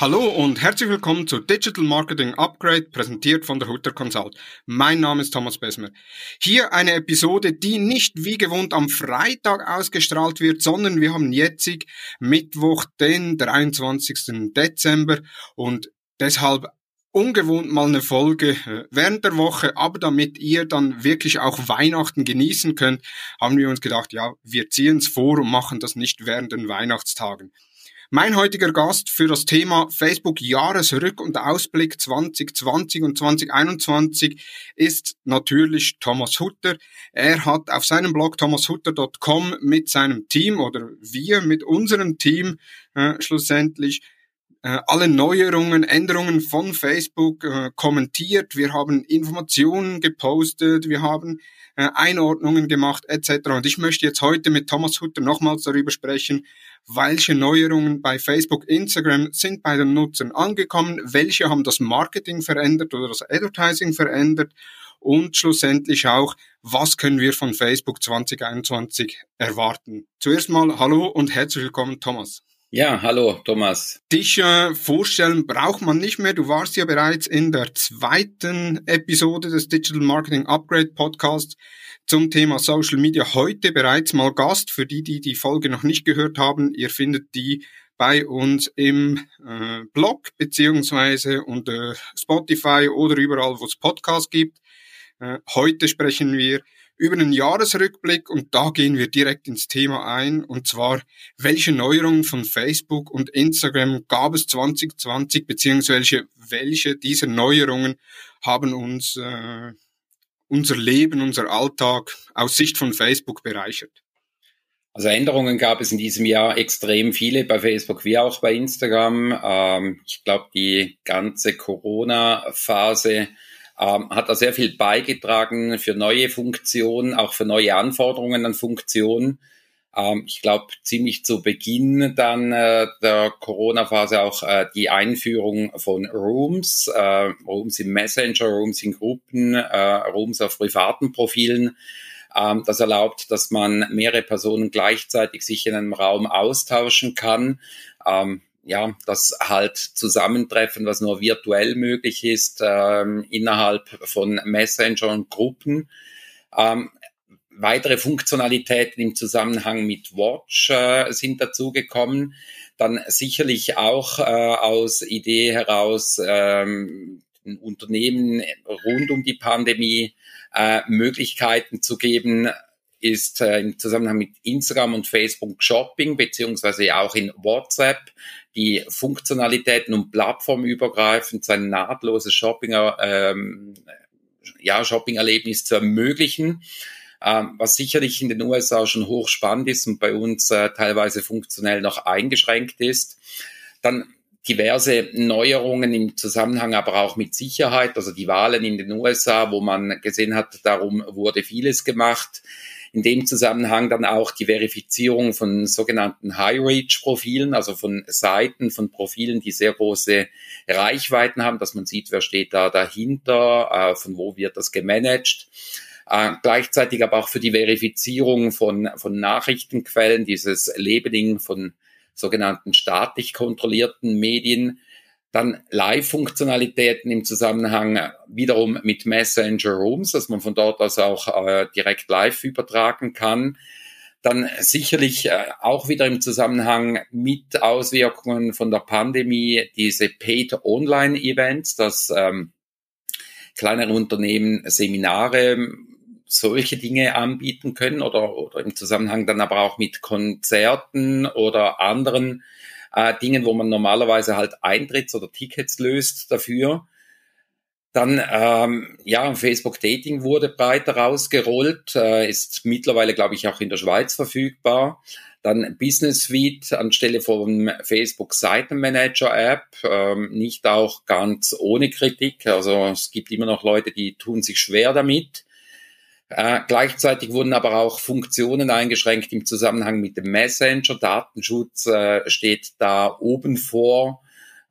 Hallo und herzlich willkommen zu Digital Marketing Upgrade, präsentiert von der Hutter Consult. Mein Name ist Thomas Besmer. Hier eine Episode, die nicht wie gewohnt am Freitag ausgestrahlt wird, sondern wir haben jetzt Mittwoch, den 23. Dezember und deshalb ungewohnt mal eine Folge äh, während der Woche, aber damit ihr dann wirklich auch Weihnachten genießen könnt, haben wir uns gedacht, ja, wir ziehen es vor und machen das nicht während den Weihnachtstagen. Mein heutiger Gast für das Thema Facebook Jahresrück- und Ausblick 2020 und 2021 ist natürlich Thomas Hutter. Er hat auf seinem Blog thomashutter.com mit seinem Team oder wir mit unserem Team äh, schlussendlich äh, alle Neuerungen, Änderungen von Facebook äh, kommentiert. Wir haben Informationen gepostet, wir haben äh, Einordnungen gemacht etc. Und ich möchte jetzt heute mit Thomas Hutter nochmals darüber sprechen, welche Neuerungen bei Facebook, Instagram sind bei den Nutzern angekommen, welche haben das Marketing verändert oder das Advertising verändert und schlussendlich auch, was können wir von Facebook 2021 erwarten. Zuerst mal hallo und herzlich willkommen, Thomas. Ja, hallo Thomas. Dich äh, vorstellen braucht man nicht mehr. Du warst ja bereits in der zweiten Episode des Digital Marketing Upgrade Podcasts zum Thema Social Media heute bereits mal Gast. Für die, die die Folge noch nicht gehört haben, ihr findet die bei uns im äh, Blog beziehungsweise unter Spotify oder überall, wo es Podcasts gibt. Äh, heute sprechen wir über einen Jahresrückblick und da gehen wir direkt ins Thema ein und zwar, welche Neuerungen von Facebook und Instagram gab es 2020 beziehungsweise welche dieser Neuerungen haben uns äh, unser Leben, unser Alltag aus Sicht von Facebook bereichert? Also Änderungen gab es in diesem Jahr extrem viele bei Facebook wie auch bei Instagram. Ähm, ich glaube, die ganze Corona-Phase ähm, hat da sehr viel beigetragen für neue Funktionen, auch für neue Anforderungen an Funktionen. Ähm, ich glaube, ziemlich zu Beginn dann äh, der Corona-Phase auch äh, die Einführung von Rooms, äh, Rooms im Messenger, Rooms in Gruppen, äh, Rooms auf privaten Profilen. Ähm, das erlaubt, dass man mehrere Personen gleichzeitig sich in einem Raum austauschen kann. Ähm, ja, das halt Zusammentreffen, was nur virtuell möglich ist, ähm, innerhalb von Messenger und Gruppen. Ähm, weitere Funktionalitäten im Zusammenhang mit Watch äh, sind dazugekommen. Dann sicherlich auch äh, aus Idee heraus ähm, Unternehmen rund um die Pandemie äh, Möglichkeiten zu geben, ist äh, im Zusammenhang mit Instagram und Facebook Shopping, beziehungsweise auch in WhatsApp, die Funktionalitäten und plattformübergreifend sein nahtloses Shopping, ähm, ja, Shopping-Erlebnis zu ermöglichen. Ähm, was sicherlich in den USA schon hochspannend ist und bei uns äh, teilweise funktionell noch eingeschränkt ist. Dann diverse Neuerungen im Zusammenhang aber auch mit Sicherheit, also die Wahlen in den USA, wo man gesehen hat, darum wurde vieles gemacht in dem Zusammenhang dann auch die Verifizierung von sogenannten High-Reach-Profilen, also von Seiten, von Profilen, die sehr große Reichweiten haben, dass man sieht, wer steht da dahinter, äh, von wo wird das gemanagt. Äh, gleichzeitig aber auch für die Verifizierung von, von Nachrichtenquellen, dieses Labeling von sogenannten staatlich kontrollierten Medien, dann Live-Funktionalitäten im Zusammenhang wiederum mit Messenger Rooms, dass man von dort aus auch äh, direkt live übertragen kann. Dann sicherlich äh, auch wieder im Zusammenhang mit Auswirkungen von der Pandemie diese Paid Online Events, dass ähm, kleinere Unternehmen Seminare, solche Dinge anbieten können oder, oder im Zusammenhang dann aber auch mit Konzerten oder anderen äh, Dingen, wo man normalerweise halt Eintritts- oder Tickets löst dafür. Dann, ähm, ja, Facebook Dating wurde breiter rausgerollt, äh, ist mittlerweile, glaube ich, auch in der Schweiz verfügbar. Dann Business Suite anstelle von Facebook Seitenmanager App, ähm, nicht auch ganz ohne Kritik. Also es gibt immer noch Leute, die tun sich schwer damit. Äh, gleichzeitig wurden aber auch Funktionen eingeschränkt im Zusammenhang mit dem Messenger. Datenschutz äh, steht da oben vor.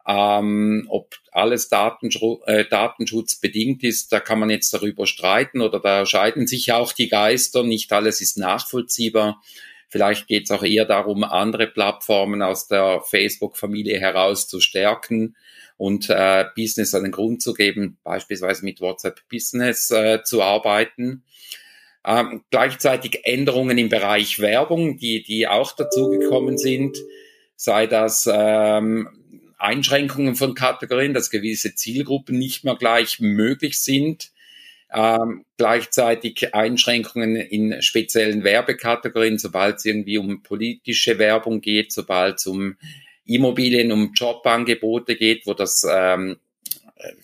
Ähm, ob alles Datenschutz, äh, datenschutzbedingt ist, da kann man jetzt darüber streiten oder da scheiden sich auch die Geister. Nicht alles ist nachvollziehbar. Vielleicht geht es auch eher darum, andere Plattformen aus der Facebook-Familie heraus zu stärken und äh, Business einen Grund zu geben, beispielsweise mit WhatsApp Business äh, zu arbeiten. Ähm, gleichzeitig Änderungen im Bereich Werbung, die, die auch dazugekommen sind, sei das ähm, Einschränkungen von Kategorien, dass gewisse Zielgruppen nicht mehr gleich möglich sind. Ähm, gleichzeitig Einschränkungen in speziellen Werbekategorien, sobald es irgendwie um politische Werbung geht, sobald es um Immobilien, um Jobangebote geht, wo das ähm,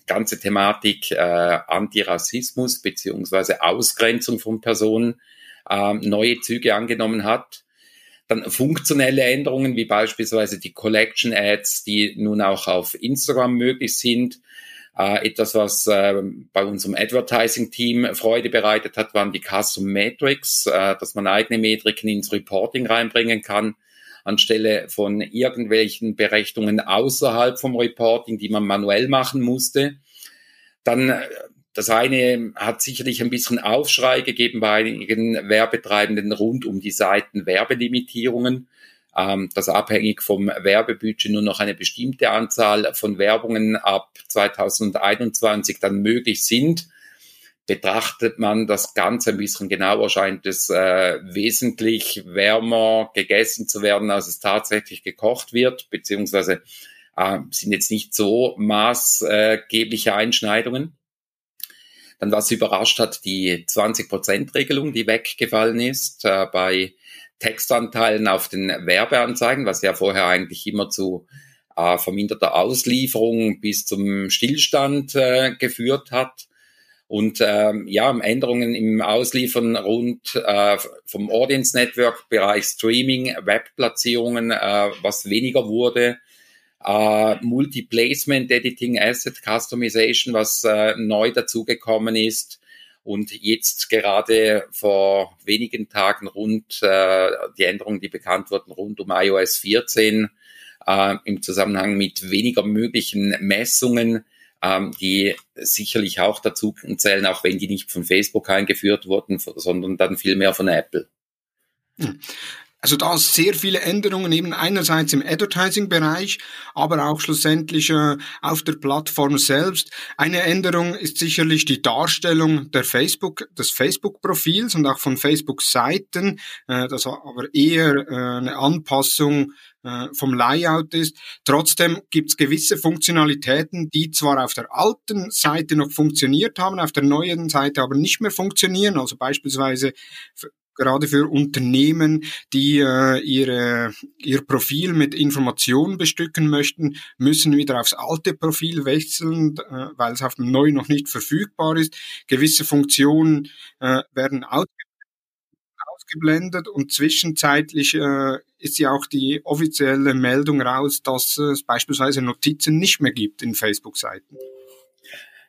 ganze Thematik äh, Antirassismus beziehungsweise Ausgrenzung von Personen äh, neue Züge angenommen hat. Dann funktionelle Änderungen wie beispielsweise die Collection Ads, die nun auch auf Instagram möglich sind. Äh, etwas, was äh, bei unserem Advertising-Team Freude bereitet hat, waren die Custom Metrics, äh, dass man eigene Metriken ins Reporting reinbringen kann, anstelle von irgendwelchen Berechnungen außerhalb vom Reporting, die man manuell machen musste. Dann äh, das eine hat sicherlich ein bisschen Aufschrei gegeben bei einigen Werbetreibenden rund um die Seiten Werbelimitierungen, ähm, dass abhängig vom Werbebudget nur noch eine bestimmte Anzahl von Werbungen ab 2021 dann möglich sind. Betrachtet man das Ganze ein bisschen genauer, scheint es äh, wesentlich wärmer gegessen zu werden, als es tatsächlich gekocht wird, beziehungsweise äh, sind jetzt nicht so maßgebliche Einschneidungen. Dann, was überrascht hat, die 20%-Regelung, die weggefallen ist äh, bei Textanteilen auf den Werbeanzeigen, was ja vorher eigentlich immer zu äh, verminderter Auslieferung bis zum Stillstand äh, geführt hat. Und ähm, ja, Änderungen im Ausliefern rund äh, vom Audience Network Bereich Streaming, Webplatzierungen, äh, was weniger wurde, äh, Multi-Placement, Editing, Asset Customization, was äh, neu dazugekommen ist. Und jetzt gerade vor wenigen Tagen rund äh, die Änderungen, die bekannt wurden, rund um iOS 14 äh, im Zusammenhang mit weniger möglichen Messungen, ähm, die sicherlich auch dazu zählen, auch wenn die nicht von Facebook eingeführt wurden, sondern dann vielmehr von Apple. Hm. Also da sehr viele Änderungen eben einerseits im Advertising-Bereich, aber auch schlussendlich äh, auf der Plattform selbst. Eine Änderung ist sicherlich die Darstellung der Facebook, des Facebook-Profils und auch von Facebook-Seiten, äh, das aber eher äh, eine Anpassung äh, vom Layout ist. Trotzdem gibt es gewisse Funktionalitäten, die zwar auf der alten Seite noch funktioniert haben, auf der neuen Seite aber nicht mehr funktionieren. Also beispielsweise gerade für Unternehmen, die äh, ihre, ihr Profil mit Informationen bestücken möchten, müssen wieder aufs alte Profil wechseln, äh, weil es auf dem neuen noch nicht verfügbar ist. Gewisse Funktionen äh, werden ausgeblendet und zwischenzeitlich äh, ist ja auch die offizielle Meldung raus, dass es beispielsweise Notizen nicht mehr gibt in Facebook-Seiten.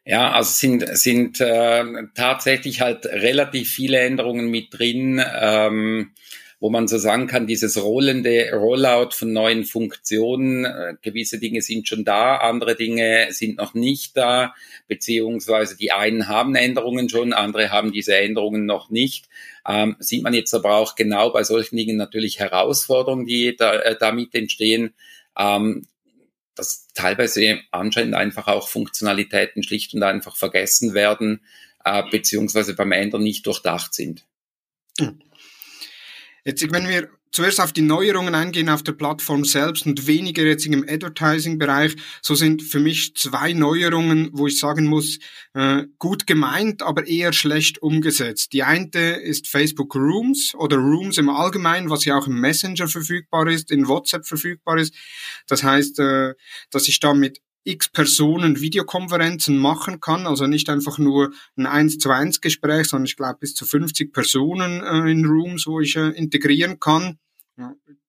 Ja, also sind, sind äh, tatsächlich halt relativ viele Änderungen mit drin, ähm, wo man so sagen kann, dieses rollende Rollout von neuen Funktionen, äh, gewisse Dinge sind schon da, andere Dinge sind noch nicht da, beziehungsweise die einen haben Änderungen schon, andere haben diese Änderungen noch nicht. Ähm, sieht man jetzt aber auch genau bei solchen Dingen natürlich Herausforderungen, die da, äh, damit entstehen. Ähm, dass teilweise anscheinend einfach auch Funktionalitäten schlicht und einfach vergessen werden, äh, beziehungsweise beim Ändern nicht durchdacht sind. Hm. Jetzt, wenn wir zuerst auf die Neuerungen eingehen auf der Plattform selbst und weniger jetzt im Advertising-Bereich. So sind für mich zwei Neuerungen, wo ich sagen muss, äh, gut gemeint, aber eher schlecht umgesetzt. Die eine ist Facebook Rooms oder Rooms im Allgemeinen, was ja auch im Messenger verfügbar ist, in WhatsApp verfügbar ist. Das heißt, äh, dass ich da mit x Personen Videokonferenzen machen kann, also nicht einfach nur ein 1 zu 1 Gespräch, sondern ich glaube bis zu 50 Personen äh, in Rooms, wo ich äh, integrieren kann.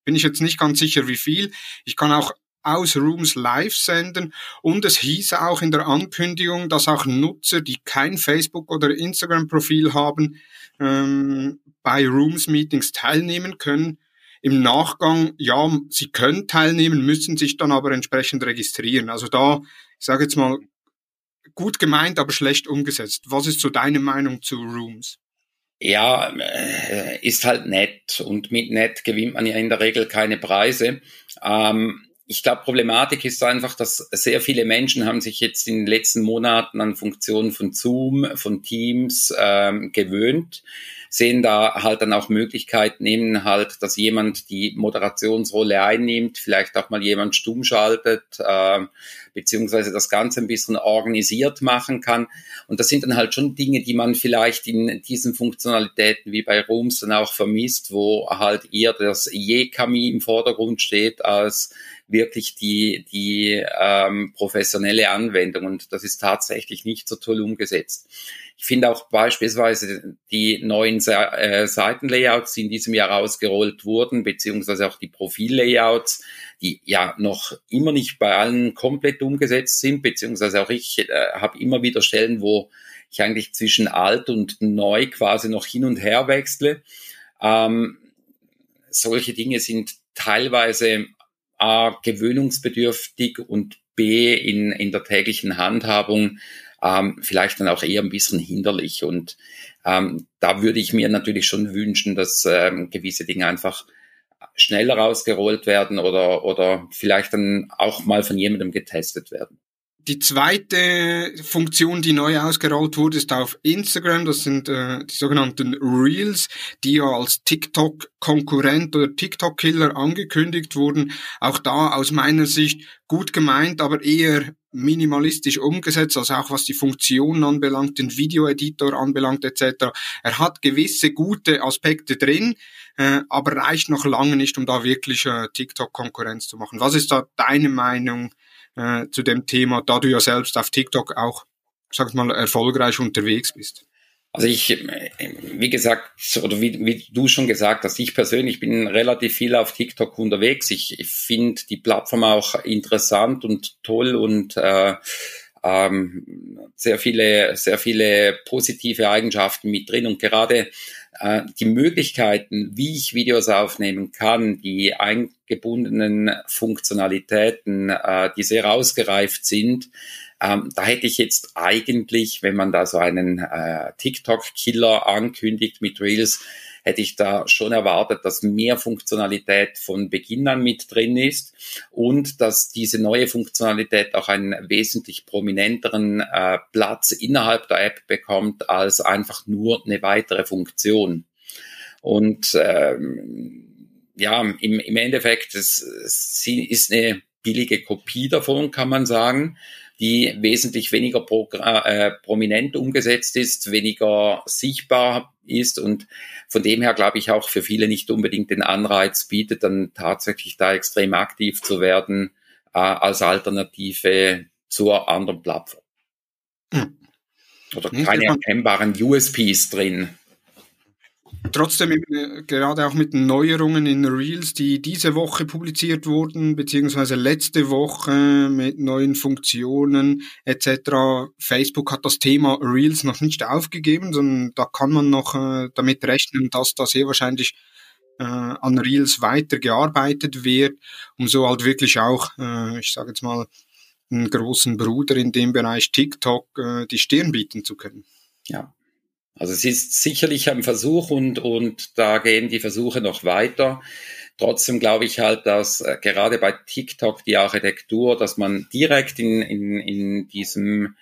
Bin ich jetzt nicht ganz sicher, wie viel. Ich kann auch aus Rooms live senden und es hieß auch in der Ankündigung, dass auch Nutzer, die kein Facebook- oder Instagram-Profil haben, ähm, bei Rooms Meetings teilnehmen können. Im Nachgang, ja, sie können teilnehmen, müssen sich dann aber entsprechend registrieren. Also da, ich sage jetzt mal, gut gemeint, aber schlecht umgesetzt. Was ist so deine Meinung zu Rooms? Ja, äh, ist halt nett und mit nett gewinnt man ja in der Regel keine Preise. Ähm, ich glaube, Problematik ist einfach, dass sehr viele Menschen haben sich jetzt in den letzten Monaten an Funktionen von Zoom, von Teams ähm, gewöhnt, sehen da halt dann auch Möglichkeiten, nehmen halt, dass jemand die Moderationsrolle einnimmt, vielleicht auch mal jemand stumm schaltet, äh, beziehungsweise das Ganze ein bisschen organisiert machen kann. Und das sind dann halt schon Dinge, die man vielleicht in diesen Funktionalitäten wie bei Rooms dann auch vermisst, wo halt eher das Je-Kami im Vordergrund steht als wirklich die, die ähm, professionelle Anwendung. Und das ist tatsächlich nicht so toll umgesetzt. Ich finde auch beispielsweise die neuen äh, Seitenlayouts, die in diesem Jahr ausgerollt wurden, beziehungsweise auch die Profillayouts, die ja noch immer nicht bei allen komplett umgesetzt sind, beziehungsweise auch ich äh, habe immer wieder Stellen, wo ich eigentlich zwischen alt und neu quasi noch hin und her wechsle. Ähm, solche Dinge sind teilweise A, gewöhnungsbedürftig und B, in, in der täglichen Handhabung ähm, vielleicht dann auch eher ein bisschen hinderlich. Und ähm, da würde ich mir natürlich schon wünschen, dass ähm, gewisse Dinge einfach schneller ausgerollt werden oder, oder vielleicht dann auch mal von jemandem getestet werden. Die zweite Funktion, die neu ausgerollt wurde, ist auf Instagram. Das sind äh, die sogenannten Reels, die ja als TikTok-Konkurrent oder TikTok-Killer angekündigt wurden. Auch da aus meiner Sicht gut gemeint, aber eher minimalistisch umgesetzt, also auch was die Funktionen anbelangt, den Videoeditor anbelangt etc. Er hat gewisse gute Aspekte drin, äh, aber reicht noch lange nicht, um da wirklich äh, TikTok-Konkurrenz zu machen. Was ist da deine Meinung äh, zu dem Thema, da du ja selbst auf TikTok auch, sag ich mal, erfolgreich unterwegs bist? Also ich, wie gesagt, oder wie, wie du schon gesagt hast, ich persönlich bin relativ viel auf TikTok unterwegs. Ich, ich finde die Plattform auch interessant und toll und äh, ähm, sehr viele, sehr viele positive Eigenschaften mit drin. Und gerade äh, die Möglichkeiten, wie ich Videos aufnehmen kann, die eingebundenen Funktionalitäten, äh, die sehr ausgereift sind, ähm, da hätte ich jetzt eigentlich, wenn man da so einen äh, TikTok-Killer ankündigt mit Reels, hätte ich da schon erwartet, dass mehr Funktionalität von Beginn an mit drin ist und dass diese neue Funktionalität auch einen wesentlich prominenteren äh, Platz innerhalb der App bekommt als einfach nur eine weitere Funktion. Und ähm, ja, im, im Endeffekt, es, es ist eine billige Kopie davon, kann man sagen die wesentlich weniger pro, äh, prominent umgesetzt ist, weniger sichtbar ist und von dem her glaube ich auch für viele nicht unbedingt den Anreiz bietet, dann tatsächlich da extrem aktiv zu werden äh, als Alternative zur anderen Plattform. Hm. Oder keine erkennbaren USPs drin. Trotzdem äh, gerade auch mit Neuerungen in Reels, die diese Woche publiziert wurden, beziehungsweise letzte Woche mit neuen Funktionen etc. Facebook hat das Thema Reels noch nicht aufgegeben, sondern da kann man noch äh, damit rechnen, dass da sehr wahrscheinlich äh, an Reels weitergearbeitet wird, um so halt wirklich auch, ich sage jetzt mal, einen großen Bruder in dem Bereich TikTok die Stirn bieten zu können. Ja, also es ist sicherlich ein Versuch und, und da gehen die Versuche noch weiter. Trotzdem glaube ich halt, dass äh, gerade bei TikTok die Architektur, dass man direkt in, in, in diesem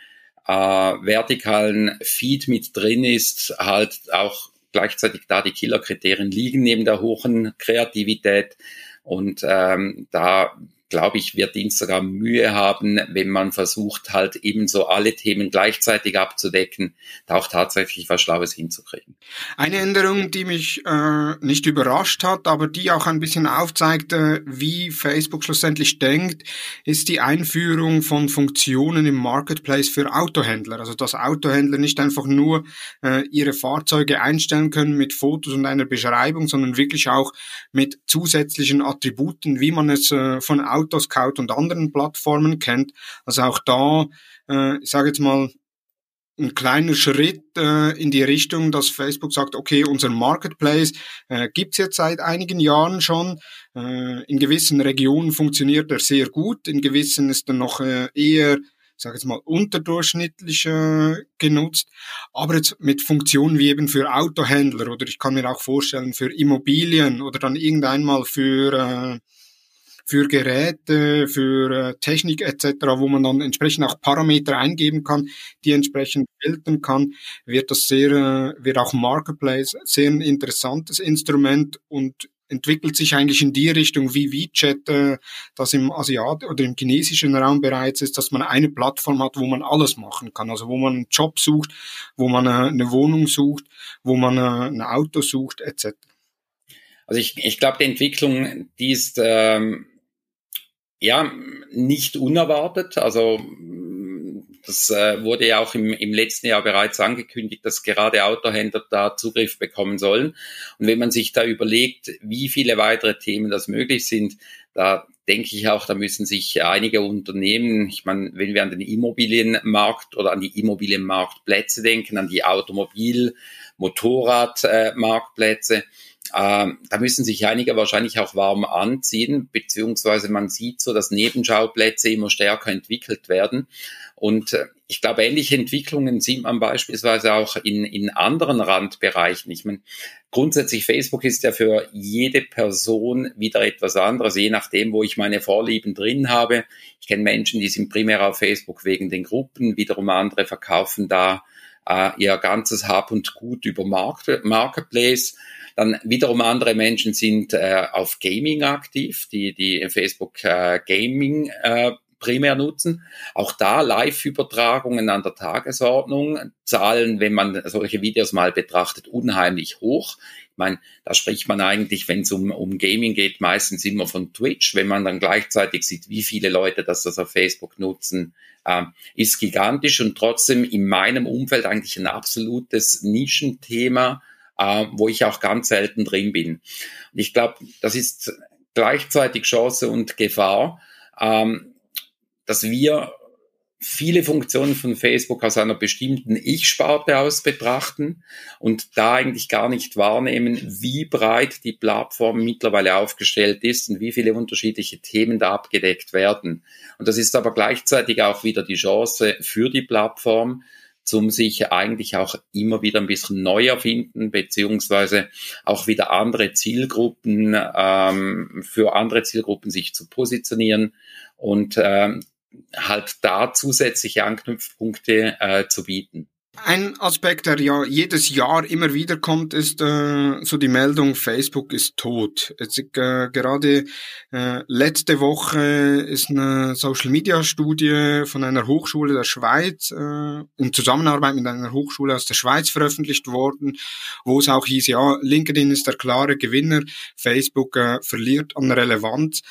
äh, vertikalen Feed mit drin ist, halt auch gleichzeitig da die Killerkriterien liegen neben der hohen Kreativität. Und ähm, da glaube ich, wird Instagram Mühe haben, wenn man versucht, halt eben so alle Themen gleichzeitig abzudecken, da auch tatsächlich was Schlaues hinzukriegen. Eine Änderung, die mich äh, nicht überrascht hat, aber die auch ein bisschen aufzeigt, äh, wie Facebook schlussendlich denkt, ist die Einführung von Funktionen im Marketplace für Autohändler. Also dass Autohändler nicht einfach nur äh, ihre Fahrzeuge einstellen können mit Fotos und einer Beschreibung, sondern wirklich auch mit zusätzlichen Attributen, wie man es äh, von Autoscout und anderen Plattformen kennt. Also auch da, äh, ich sage jetzt mal, ein kleiner Schritt äh, in die Richtung, dass Facebook sagt, okay, unser Marketplace äh, gibt's jetzt seit einigen Jahren schon. Äh, in gewissen Regionen funktioniert er sehr gut, in gewissen ist er noch äh, eher sage jetzt mal, unterdurchschnittlich äh, genutzt, aber jetzt mit Funktionen wie eben für Autohändler oder ich kann mir auch vorstellen für Immobilien oder dann irgendeinmal für äh, für Geräte, für äh, Technik etc., wo man dann entsprechend auch Parameter eingeben kann, die entsprechend filtern kann, wird das sehr, äh, wird auch Marketplace sehr ein interessantes Instrument und entwickelt sich eigentlich in die Richtung wie WeChat, äh, das im Asiat oder im chinesischen Raum bereits ist, dass man eine Plattform hat, wo man alles machen kann. Also wo man einen Job sucht, wo man eine Wohnung sucht, wo man ein Auto sucht, etc. Also ich, ich glaube, die Entwicklung, die ist ähm, ja, nicht unerwartet. Also das äh, wurde ja auch im, im letzten Jahr bereits angekündigt, dass gerade Autohändler da Zugriff bekommen sollen. Und wenn man sich da überlegt, wie viele weitere Themen das möglich sind, da denke ich auch, da müssen sich einige Unternehmen, ich meine, wenn wir an den Immobilienmarkt oder an die Immobilienmarktplätze denken, an die Automobil-, Motorradmarktplätze, äh, ähm, da müssen sich einige wahrscheinlich auch warm anziehen, beziehungsweise man sieht so, dass Nebenschauplätze immer stärker entwickelt werden. Und äh, ich glaube, ähnliche Entwicklungen sieht man beispielsweise auch in, in anderen Randbereichen. Ich meine, grundsätzlich Facebook ist ja für jede Person wieder etwas anderes, je nachdem, wo ich meine Vorlieben drin habe. Ich kenne Menschen, die sind primär auf Facebook wegen den Gruppen, wiederum andere verkaufen da äh, ihr ganzes Hab und Gut über Market, Marketplace. Dann wiederum andere Menschen sind äh, auf Gaming aktiv, die die Facebook äh, Gaming äh, primär nutzen. Auch da Live-Übertragungen an der Tagesordnung, Zahlen, wenn man solche Videos mal betrachtet, unheimlich hoch. Ich meine, da spricht man eigentlich, wenn es um, um Gaming geht, meistens immer von Twitch. Wenn man dann gleichzeitig sieht, wie viele Leute das, das auf Facebook nutzen, äh, ist gigantisch und trotzdem in meinem Umfeld eigentlich ein absolutes Nischenthema äh, wo ich auch ganz selten drin bin. Und ich glaube, das ist gleichzeitig Chance und Gefahr, ähm, dass wir viele Funktionen von Facebook aus einer bestimmten Ich-Sparte aus betrachten und da eigentlich gar nicht wahrnehmen, wie breit die Plattform mittlerweile aufgestellt ist und wie viele unterschiedliche Themen da abgedeckt werden. Und das ist aber gleichzeitig auch wieder die Chance für die Plattform, zum sich eigentlich auch immer wieder ein bisschen neu erfinden, beziehungsweise auch wieder andere Zielgruppen, ähm, für andere Zielgruppen sich zu positionieren und ähm, halt da zusätzliche Anknüpfpunkte äh, zu bieten. Ein Aspekt, der ja jedes Jahr immer wieder kommt, ist äh, so die Meldung, Facebook ist tot. Jetzt, äh, gerade äh, letzte Woche ist eine Social-Media-Studie von einer Hochschule der Schweiz äh, in Zusammenarbeit mit einer Hochschule aus der Schweiz veröffentlicht worden, wo es auch hieß, ja, LinkedIn ist der klare Gewinner, Facebook äh, verliert an Relevanz.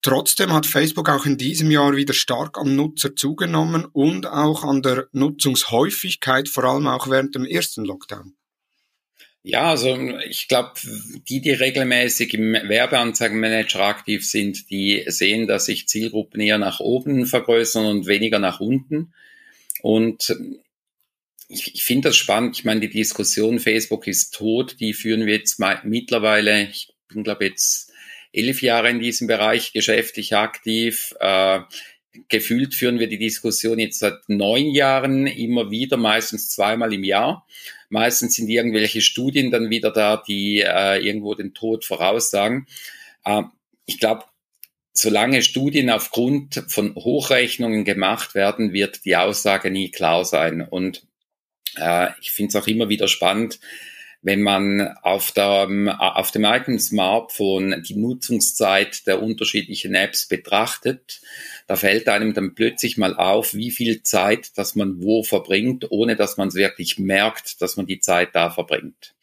Trotzdem hat Facebook auch in diesem Jahr wieder stark an Nutzer zugenommen und auch an der Nutzungshäufigkeit, vor allem auch während dem ersten Lockdown. Ja, also ich glaube, die, die regelmäßig im Werbeanzeigenmanager aktiv sind, die sehen, dass sich Zielgruppen eher nach oben vergrößern und weniger nach unten. Und ich, ich finde das spannend. Ich meine, die Diskussion Facebook ist tot, die führen wir jetzt mittlerweile, ich bin glaube jetzt elf Jahre in diesem Bereich geschäftlich aktiv. Äh, gefühlt führen wir die Diskussion jetzt seit neun Jahren immer wieder, meistens zweimal im Jahr. Meistens sind irgendwelche Studien dann wieder da, die äh, irgendwo den Tod voraussagen. Äh, ich glaube, solange Studien aufgrund von Hochrechnungen gemacht werden, wird die Aussage nie klar sein. Und äh, ich finde es auch immer wieder spannend, wenn man auf, der, auf dem eigenen Smartphone die Nutzungszeit der unterschiedlichen Apps betrachtet, da fällt einem dann plötzlich mal auf, wie viel Zeit, dass man wo verbringt, ohne dass man es wirklich merkt, dass man die Zeit da verbringt.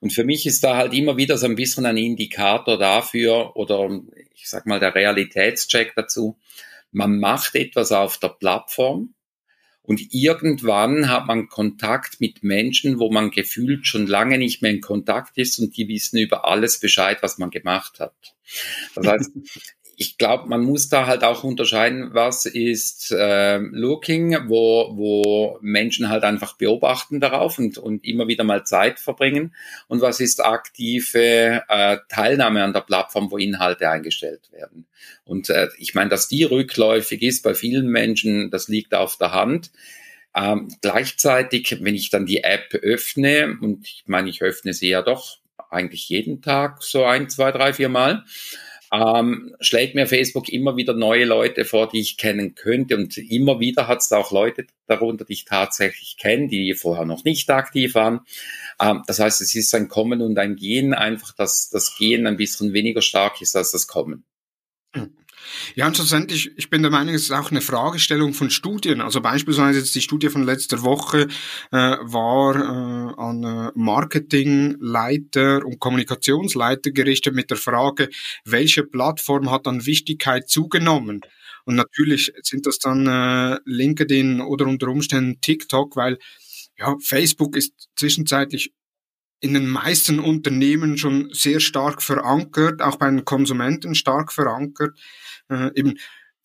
Und für mich ist da halt immer wieder so ein bisschen ein Indikator dafür oder ich sag mal der Realitätscheck dazu. Man macht etwas auf der Plattform, und irgendwann hat man Kontakt mit Menschen, wo man gefühlt schon lange nicht mehr in Kontakt ist und die wissen über alles Bescheid, was man gemacht hat. Das heißt, ich glaube, man muss da halt auch unterscheiden, was ist äh, Looking, wo, wo Menschen halt einfach beobachten darauf und, und immer wieder mal Zeit verbringen und was ist aktive äh, Teilnahme an der Plattform, wo Inhalte eingestellt werden. Und äh, ich meine, dass die rückläufig ist bei vielen Menschen, das liegt auf der Hand. Ähm, gleichzeitig, wenn ich dann die App öffne, und ich meine, ich öffne sie ja doch eigentlich jeden Tag so ein, zwei, drei, vier Mal, ähm, schlägt mir Facebook immer wieder neue Leute vor, die ich kennen könnte. Und immer wieder hat es auch Leute darunter, die ich tatsächlich kenne, die vorher noch nicht aktiv waren. Ähm, das heißt, es ist ein Kommen und ein Gehen, einfach dass das Gehen ein bisschen weniger stark ist als das Kommen. Ja, und schlussendlich, ich bin der Meinung, es ist auch eine Fragestellung von Studien. Also beispielsweise jetzt die Studie von letzter Woche äh, war äh, an äh, Marketingleiter und Kommunikationsleiter gerichtet mit der Frage, welche Plattform hat an Wichtigkeit zugenommen? Und natürlich sind das dann äh, LinkedIn oder unter Umständen TikTok, weil ja, Facebook ist zwischenzeitlich in den meisten Unternehmen schon sehr stark verankert, auch bei den Konsumenten stark verankert äh, eben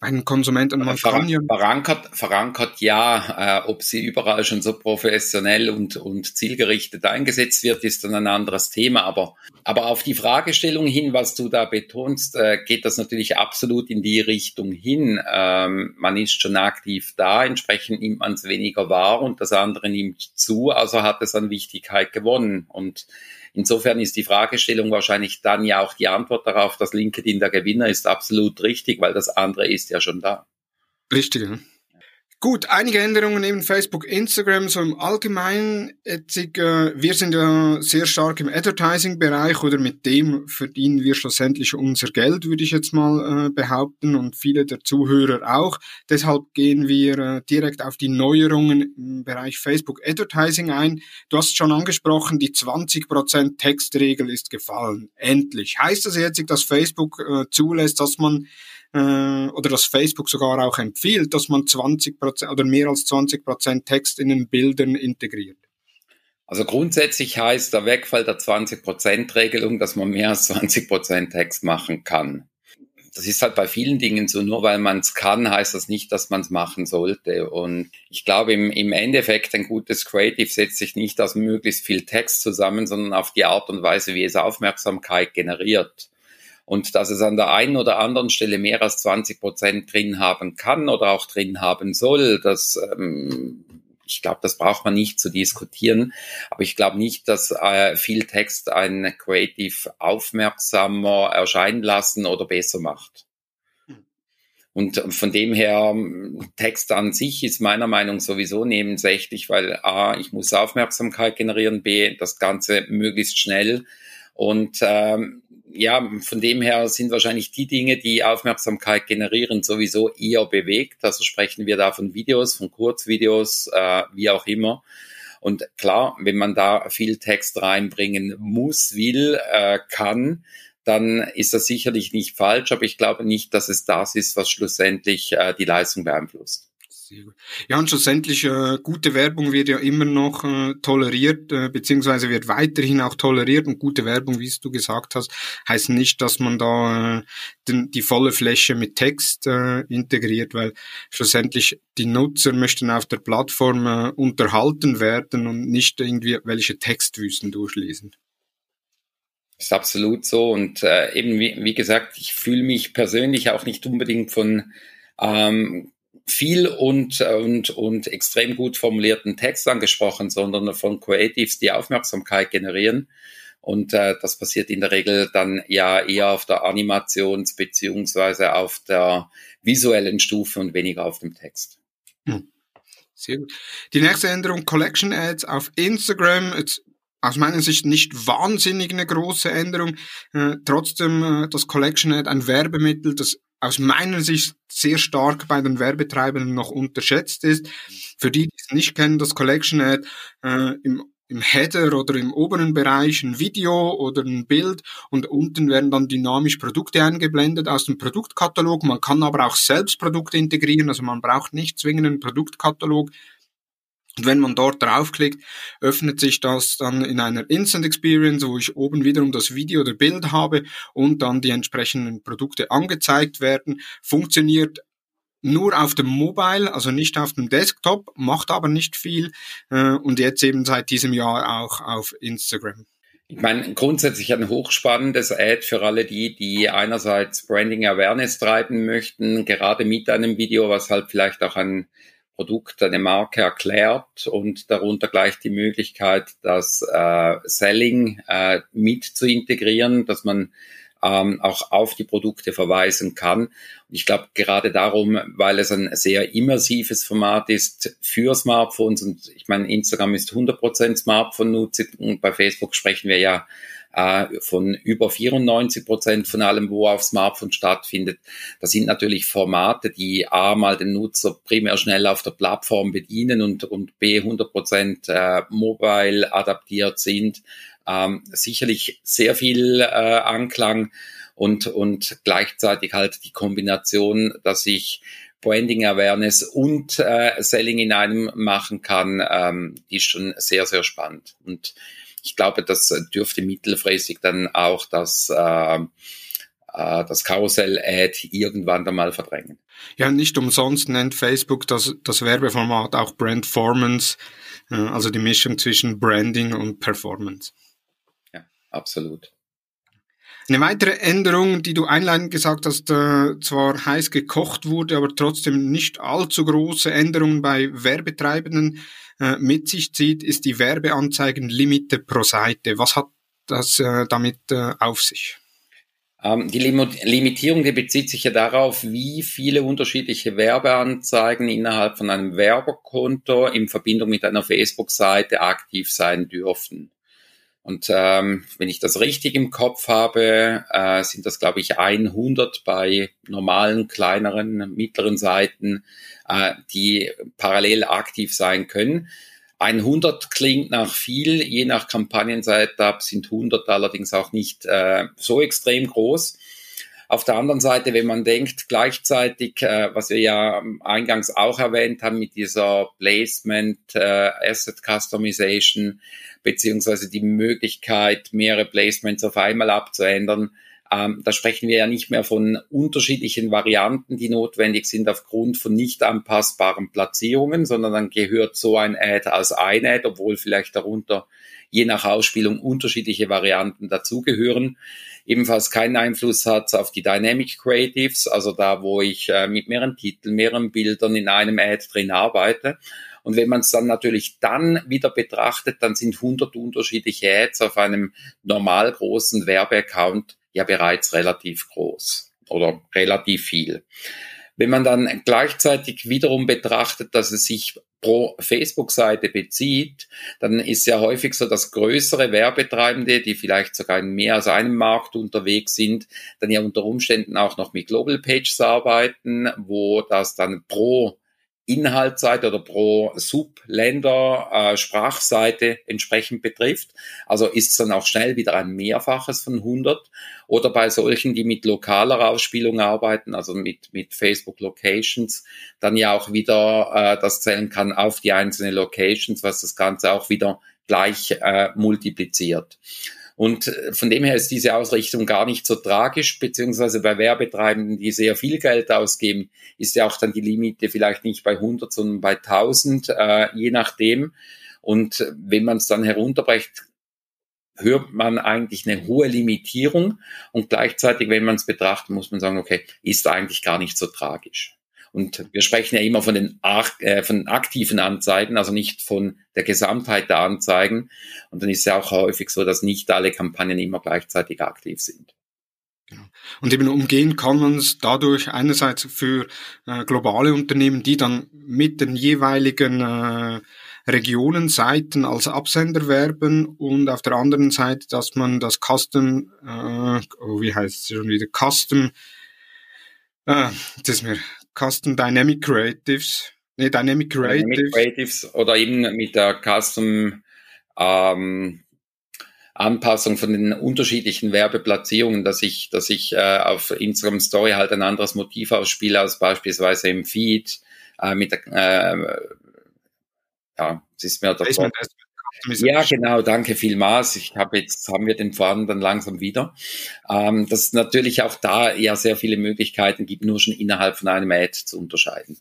einen Konsumenten. Man kann ja verankert, verankert ja, äh, ob sie überall schon so professionell und, und zielgerichtet eingesetzt wird, ist dann ein anderes Thema. Aber, aber auf die Fragestellung hin, was du da betonst, äh, geht das natürlich absolut in die Richtung hin. Ähm, man ist schon aktiv da, entsprechend nimmt man es weniger wahr und das andere nimmt zu, also hat es an Wichtigkeit gewonnen. Und Insofern ist die Fragestellung wahrscheinlich dann ja auch die Antwort darauf, dass LinkedIn der Gewinner ist, absolut richtig, weil das andere ist ja schon da. Richtig. Gut, einige Änderungen neben Facebook, Instagram, so im Allgemeinen. Jetzt, äh, wir sind ja sehr stark im Advertising-Bereich oder mit dem verdienen wir schlussendlich unser Geld, würde ich jetzt mal äh, behaupten und viele der Zuhörer auch. Deshalb gehen wir äh, direkt auf die Neuerungen im Bereich Facebook Advertising ein. Du hast schon angesprochen, die 20% Textregel ist gefallen. Endlich. Heißt das jetzt, dass Facebook äh, zulässt, dass man äh, oder dass Facebook sogar auch empfiehlt, dass man 20 Prozent oder mehr als 20 Prozent Text in den Bildern integriert? Also grundsätzlich heißt der Wegfall der 20%-Regelung, dass man mehr als 20% Text machen kann. Das ist halt bei vielen Dingen so, nur weil man es kann, heißt das nicht, dass man es machen sollte. Und ich glaube, im, im Endeffekt ein gutes Creative setzt sich nicht aus möglichst viel Text zusammen, sondern auf die Art und Weise, wie es Aufmerksamkeit generiert. Und dass es an der einen oder anderen Stelle mehr als 20 Prozent drin haben kann oder auch drin haben soll, das ähm, ich glaube, das braucht man nicht zu diskutieren. Aber ich glaube nicht, dass äh, viel Text ein Creative aufmerksamer erscheinen lassen oder besser macht. Und von dem her, Text an sich ist meiner Meinung sowieso nebensächlich, weil A, ich muss Aufmerksamkeit generieren, B, das Ganze möglichst schnell. Und ähm, ja, von dem her sind wahrscheinlich die Dinge, die Aufmerksamkeit generieren, sowieso eher bewegt. Also sprechen wir da von Videos, von Kurzvideos, äh, wie auch immer. Und klar, wenn man da viel Text reinbringen muss, will, äh, kann, dann ist das sicherlich nicht falsch, aber ich glaube nicht, dass es das ist, was schlussendlich äh, die Leistung beeinflusst. Ja, und schlussendlich, äh, gute Werbung wird ja immer noch äh, toleriert, äh, beziehungsweise wird weiterhin auch toleriert. Und gute Werbung, wie du gesagt hast, heißt nicht, dass man da äh, den, die volle Fläche mit Text äh, integriert, weil schlussendlich die Nutzer möchten auf der Plattform äh, unterhalten werden und nicht irgendwie welche Textwüsten durchlesen. Ist absolut so. Und äh, eben, wie, wie gesagt, ich fühle mich persönlich auch nicht unbedingt von ähm, viel und, und, und extrem gut formulierten Text angesprochen, sondern von Creatives, die Aufmerksamkeit generieren. Und äh, das passiert in der Regel dann ja eher auf der Animations- beziehungsweise auf der visuellen Stufe und weniger auf dem Text. Hm. Sehr gut. Die nächste Änderung, Collection Ads auf Instagram. Jetzt aus meiner Sicht nicht wahnsinnig eine große Änderung. Äh, trotzdem äh, das Collection Ad ein Werbemittel, das aus meiner Sicht sehr stark bei den Werbetreibenden noch unterschätzt ist. Für die, die es nicht kennen, das Collection Ad äh, im im Header oder im oberen Bereich ein Video oder ein Bild und unten werden dann dynamisch Produkte eingeblendet aus dem Produktkatalog. Man kann aber auch selbst Produkte integrieren, also man braucht nicht zwingend einen Produktkatalog. Und wenn man dort draufklickt, öffnet sich das dann in einer Instant Experience, wo ich oben wiederum das Video oder Bild habe und dann die entsprechenden Produkte angezeigt werden. Funktioniert nur auf dem Mobile, also nicht auf dem Desktop, macht aber nicht viel äh, und jetzt eben seit diesem Jahr auch auf Instagram. Ich meine, grundsätzlich ein hochspannendes Ad für alle die, die einerseits Branding Awareness treiben möchten, gerade mit einem Video, was halt vielleicht auch ein Produkt, eine Marke erklärt und darunter gleich die Möglichkeit, das äh, Selling äh, mit zu integrieren, dass man ähm, auch auf die Produkte verweisen kann. Und ich glaube gerade darum, weil es ein sehr immersives Format ist für Smartphones und ich meine, Instagram ist 100% Smartphone-Nutzung und bei Facebook sprechen wir ja äh, von über 94 Prozent von allem, wo auf Smartphone stattfindet. Das sind natürlich Formate, die A mal den Nutzer primär schnell auf der Plattform bedienen und, und B 100 Prozent äh, mobile adaptiert sind ähm, sicherlich sehr viel äh, Anklang und, und gleichzeitig halt die Kombination, dass ich Branding Awareness und äh, Selling in einem machen kann, ähm, ist schon sehr, sehr spannend. Und ich glaube, das dürfte mittelfristig dann auch das, äh, äh das Karussell-Ad irgendwann dann mal verdrängen. Ja, nicht umsonst nennt Facebook das, das Werbeformat auch Brandformance, äh, also die Mischung zwischen Branding und Performance absolut. Eine weitere Änderung, die du einleitend gesagt hast, äh, zwar heiß gekocht wurde, aber trotzdem nicht allzu große Änderungen bei Werbetreibenden äh, mit sich zieht, ist die Werbeanzeigenlimite pro Seite. Was hat das äh, damit äh, auf sich? Ähm, die Lim Limitierung, die bezieht sich ja darauf, wie viele unterschiedliche Werbeanzeigen innerhalb von einem Werbekonto in Verbindung mit einer Facebook-Seite aktiv sein dürfen. Und ähm, wenn ich das richtig im Kopf habe, äh, sind das, glaube ich, 100 bei normalen, kleineren, mittleren Seiten, äh, die parallel aktiv sein können. 100 klingt nach viel, je nach Kampagnen-Setup sind 100 allerdings auch nicht äh, so extrem groß. Auf der anderen Seite, wenn man denkt, gleichzeitig, äh, was wir ja eingangs auch erwähnt haben mit dieser Placement, äh, Asset Customization, beziehungsweise die Möglichkeit, mehrere Placements auf einmal abzuändern, ähm, da sprechen wir ja nicht mehr von unterschiedlichen Varianten, die notwendig sind aufgrund von nicht anpassbaren Platzierungen, sondern dann gehört so ein Ad als ein Ad, obwohl vielleicht darunter je nach Ausspielung unterschiedliche Varianten dazugehören. Ebenfalls keinen Einfluss hat auf die Dynamic Creatives, also da, wo ich äh, mit mehreren Titeln, mehreren Bildern in einem Ad drin arbeite. Und wenn man es dann natürlich dann wieder betrachtet, dann sind 100 unterschiedliche Ads auf einem normal großen Werbeaccount ja bereits relativ groß oder relativ viel. Wenn man dann gleichzeitig wiederum betrachtet, dass es sich pro Facebook-Seite bezieht, dann ist ja häufig so, dass größere Werbetreibende, die vielleicht sogar in mehr als einem Markt unterwegs sind, dann ja unter Umständen auch noch mit Global Pages arbeiten, wo das dann pro Inhaltsseite oder pro Subländer äh, Sprachseite entsprechend betrifft. Also ist es dann auch schnell wieder ein Mehrfaches von 100. Oder bei solchen, die mit lokaler Ausspielung arbeiten, also mit, mit Facebook Locations, dann ja auch wieder äh, das zählen kann auf die einzelnen Locations, was das Ganze auch wieder gleich äh, multipliziert. Und äh, von dem her ist diese Ausrichtung gar nicht so tragisch, beziehungsweise bei Werbetreibenden, die sehr viel Geld ausgeben, ist ja auch dann die Limite vielleicht nicht bei 100, sondern bei 1000, äh, je nachdem. Und wenn man es dann herunterbrecht, hört man eigentlich eine hohe Limitierung und gleichzeitig, wenn man es betrachtet, muss man sagen, okay, ist eigentlich gar nicht so tragisch. Und wir sprechen ja immer von den, äh, von aktiven Anzeigen, also nicht von der Gesamtheit der Anzeigen. Und dann ist es ja auch häufig so, dass nicht alle Kampagnen immer gleichzeitig aktiv sind. Genau. Und eben umgehen kann man es dadurch einerseits für äh, globale Unternehmen, die dann mit den jeweiligen äh, Regionen, Seiten als Absender werben und auf der anderen Seite, dass man das Custom, äh, oh, wie heißt es schon wieder, Custom, äh, das ist mir Custom Dynamic Creatives. Nee, Dynamic Creatives. Dynamic Creatives oder eben mit der Custom ähm, Anpassung von den unterschiedlichen Werbeplatzierungen, dass ich, dass ich äh, auf Instagram Story halt ein anderes Motiv ausspiele als beispielsweise im Feed äh, mit der, äh, ja, es ist mir der ja, genau, danke vielmals. Ich habe jetzt, haben wir den Faden dann langsam wieder. Ähm, dass es natürlich auch da ja sehr viele Möglichkeiten gibt, nur schon innerhalb von einem Ad zu unterscheiden.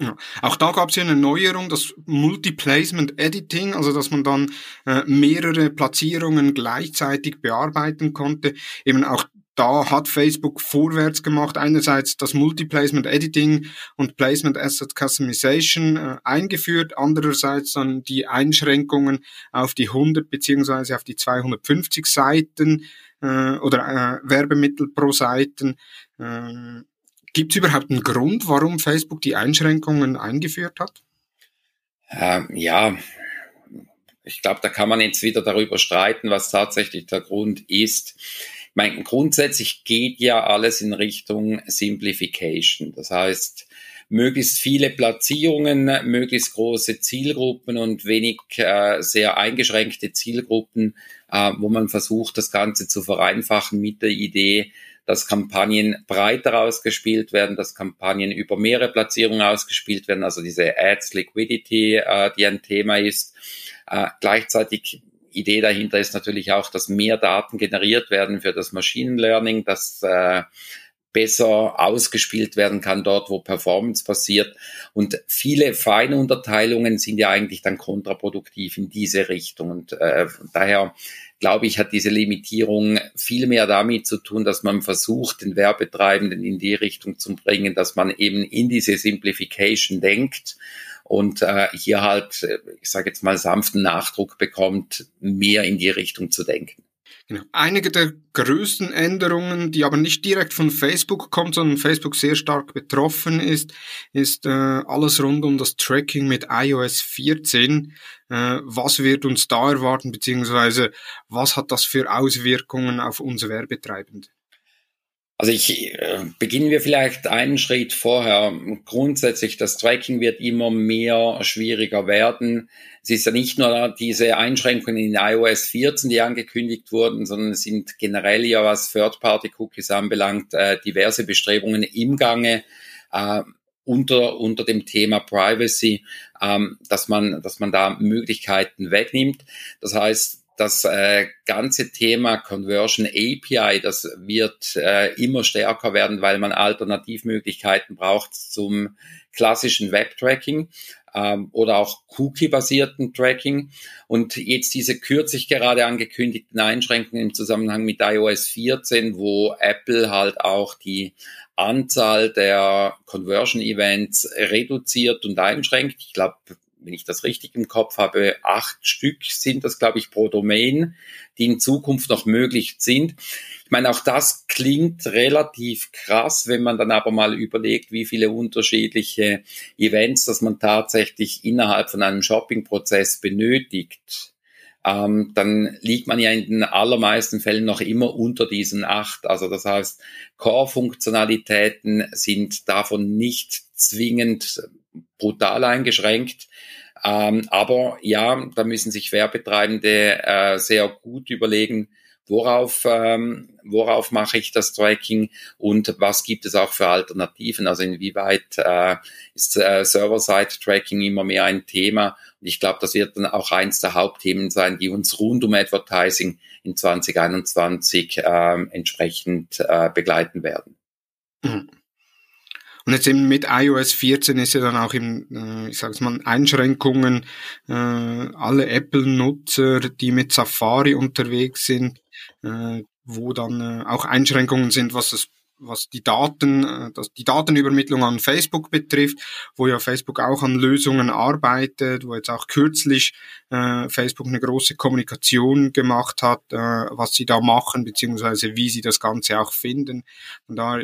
Ja. Auch da gab es ja eine Neuerung, das Multi-Placement Editing, also dass man dann äh, mehrere Platzierungen gleichzeitig bearbeiten konnte. Eben auch da hat Facebook vorwärts gemacht. Einerseits das Multi-Placement Editing und Placement Asset Customization äh, eingeführt. Andererseits dann die Einschränkungen auf die 100 beziehungsweise auf die 250 Seiten äh, oder äh, Werbemittel pro Seiten. Äh, Gibt es überhaupt einen Grund, warum Facebook die Einschränkungen eingeführt hat? Ähm, ja, ich glaube, da kann man jetzt wieder darüber streiten, was tatsächlich der Grund ist. Ich meine, grundsätzlich geht ja alles in Richtung Simplification. Das heißt, möglichst viele Platzierungen, möglichst große Zielgruppen und wenig äh, sehr eingeschränkte Zielgruppen, äh, wo man versucht, das Ganze zu vereinfachen mit der Idee, dass Kampagnen breiter ausgespielt werden, dass Kampagnen über mehrere Platzierungen ausgespielt werden, also diese Ads Liquidity, äh, die ein Thema ist. Äh, gleichzeitig Idee dahinter ist natürlich auch, dass mehr Daten generiert werden für das Machine Learning, dass äh, besser ausgespielt werden kann dort, wo Performance passiert. Und viele Feinunterteilungen sind ja eigentlich dann kontraproduktiv in diese Richtung. Und äh, daher glaube ich, hat diese Limitierung viel mehr damit zu tun, dass man versucht, den Werbetreibenden in die Richtung zu bringen, dass man eben in diese Simplification denkt und äh, hier halt, äh, ich sage jetzt mal, sanften Nachdruck bekommt, mehr in die Richtung zu denken. Genau. Einige der größten Änderungen, die aber nicht direkt von Facebook kommen, sondern Facebook sehr stark betroffen ist, ist äh, alles rund um das Tracking mit iOS 14. Äh, was wird uns da erwarten, beziehungsweise was hat das für Auswirkungen auf uns Werbetreibende? Also ich äh, beginnen wir vielleicht einen Schritt vorher. Grundsätzlich, das Tracking wird immer mehr schwieriger werden. Es ist ja nicht nur diese Einschränkungen in iOS 14, die angekündigt wurden, sondern es sind generell ja, was Third-Party-Cookies anbelangt, äh, diverse Bestrebungen im Gange. Äh, unter, unter dem Thema Privacy, ähm, dass man, dass man da Möglichkeiten wegnimmt. Das heißt, das äh, ganze Thema Conversion API, das wird äh, immer stärker werden, weil man Alternativmöglichkeiten braucht zum klassischen Web-Tracking ähm, oder auch Cookie-basierten Tracking. Und jetzt diese kürzlich gerade angekündigten Einschränkungen im Zusammenhang mit iOS 14, wo Apple halt auch die Anzahl der Conversion Events reduziert und einschränkt. Ich glaube, wenn ich das richtig im Kopf habe, acht Stück sind das, glaube ich, pro Domain, die in Zukunft noch möglich sind. Ich meine, auch das klingt relativ krass, wenn man dann aber mal überlegt, wie viele unterschiedliche Events, dass man tatsächlich innerhalb von einem Shopping-Prozess benötigt. Ähm, dann liegt man ja in den allermeisten Fällen noch immer unter diesen acht. Also das heißt, Core-Funktionalitäten sind davon nicht zwingend brutal eingeschränkt. Ähm, aber ja, da müssen sich Werbetreibende äh, sehr gut überlegen, worauf, ähm, worauf mache ich das Tracking und was gibt es auch für Alternativen? Also inwieweit äh, ist äh, Server-Side-Tracking immer mehr ein Thema? Und ich glaube, das wird dann auch eins der Hauptthemen sein, die uns rund um Advertising in 2021 äh, entsprechend äh, begleiten werden. Mhm. Und jetzt eben mit iOS 14 ist ja dann auch im, äh, ich sag's mal, Einschränkungen, äh, alle Apple-Nutzer, die mit Safari unterwegs sind, äh, wo dann äh, auch Einschränkungen sind, was das was die Daten, äh, das, die Datenübermittlung an Facebook betrifft, wo ja Facebook auch an Lösungen arbeitet, wo jetzt auch kürzlich äh, Facebook eine große Kommunikation gemacht hat, äh, was sie da machen, beziehungsweise wie sie das Ganze auch finden. Und da